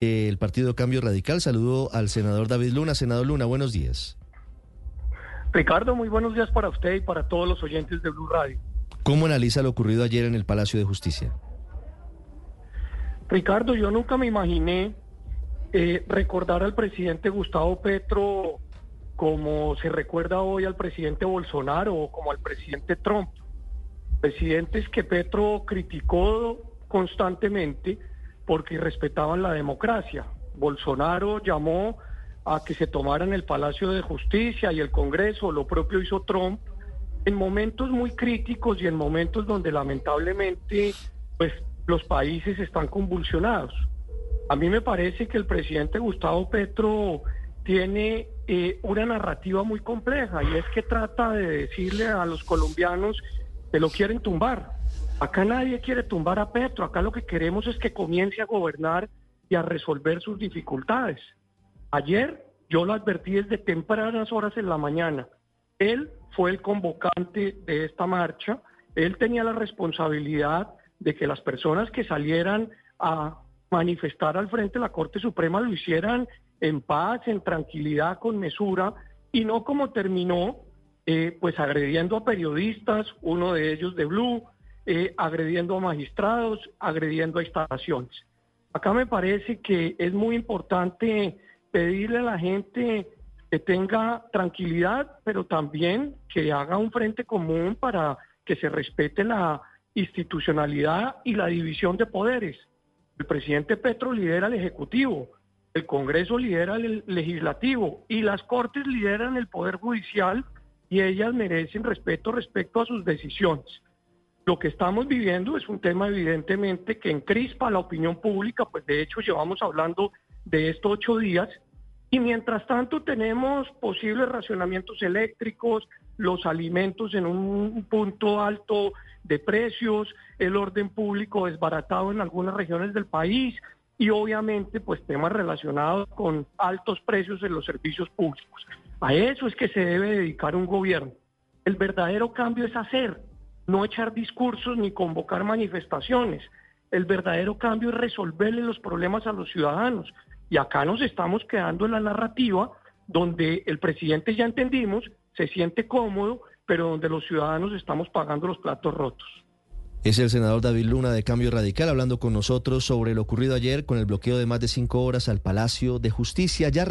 el Partido Cambio Radical. Saludo al senador David Luna. Senador Luna, buenos días. Ricardo, muy buenos días para usted y para todos los oyentes de Blue Radio. ¿Cómo analiza lo ocurrido ayer en el Palacio de Justicia? Ricardo, yo nunca me imaginé eh, recordar al presidente Gustavo Petro como se recuerda hoy al presidente Bolsonaro o como al presidente Trump. Presidentes que Petro criticó constantemente porque respetaban la democracia. Bolsonaro llamó a que se tomaran el Palacio de Justicia y el Congreso, lo propio hizo Trump, en momentos muy críticos y en momentos donde lamentablemente pues los países están convulsionados. A mí me parece que el presidente Gustavo Petro tiene eh, una narrativa muy compleja y es que trata de decirle a los colombianos que lo quieren tumbar, Acá nadie quiere tumbar a Petro, acá lo que queremos es que comience a gobernar y a resolver sus dificultades. Ayer yo lo advertí desde tempranas horas en la mañana. Él fue el convocante de esta marcha, él tenía la responsabilidad de que las personas que salieran a manifestar al frente de la Corte Suprema lo hicieran en paz, en tranquilidad, con mesura, y no como terminó, eh, pues agrediendo a periodistas, uno de ellos de Blue, eh, agrediendo a magistrados, agrediendo a instalaciones. Acá me parece que es muy importante pedirle a la gente que tenga tranquilidad, pero también que haga un frente común para que se respete la institucionalidad y la división de poderes. El presidente Petro lidera el Ejecutivo, el Congreso lidera el Legislativo y las Cortes lideran el Poder Judicial y ellas merecen respeto respecto a sus decisiones. Lo que estamos viviendo es un tema evidentemente que encrispa la opinión pública, pues de hecho llevamos hablando de estos ocho días y mientras tanto tenemos posibles racionamientos eléctricos, los alimentos en un punto alto de precios, el orden público desbaratado en algunas regiones del país y obviamente pues temas relacionados con altos precios en los servicios públicos. A eso es que se debe dedicar un gobierno. El verdadero cambio es hacer, no echar discursos ni convocar manifestaciones. El verdadero cambio es resolverle los problemas a los ciudadanos. Y acá nos estamos quedando en la narrativa donde el presidente ya entendimos, se siente cómodo, pero donde los ciudadanos estamos pagando los platos rotos. Es el senador David Luna de Cambio Radical hablando con nosotros sobre lo ocurrido ayer con el bloqueo de más de cinco horas al Palacio de Justicia. Ya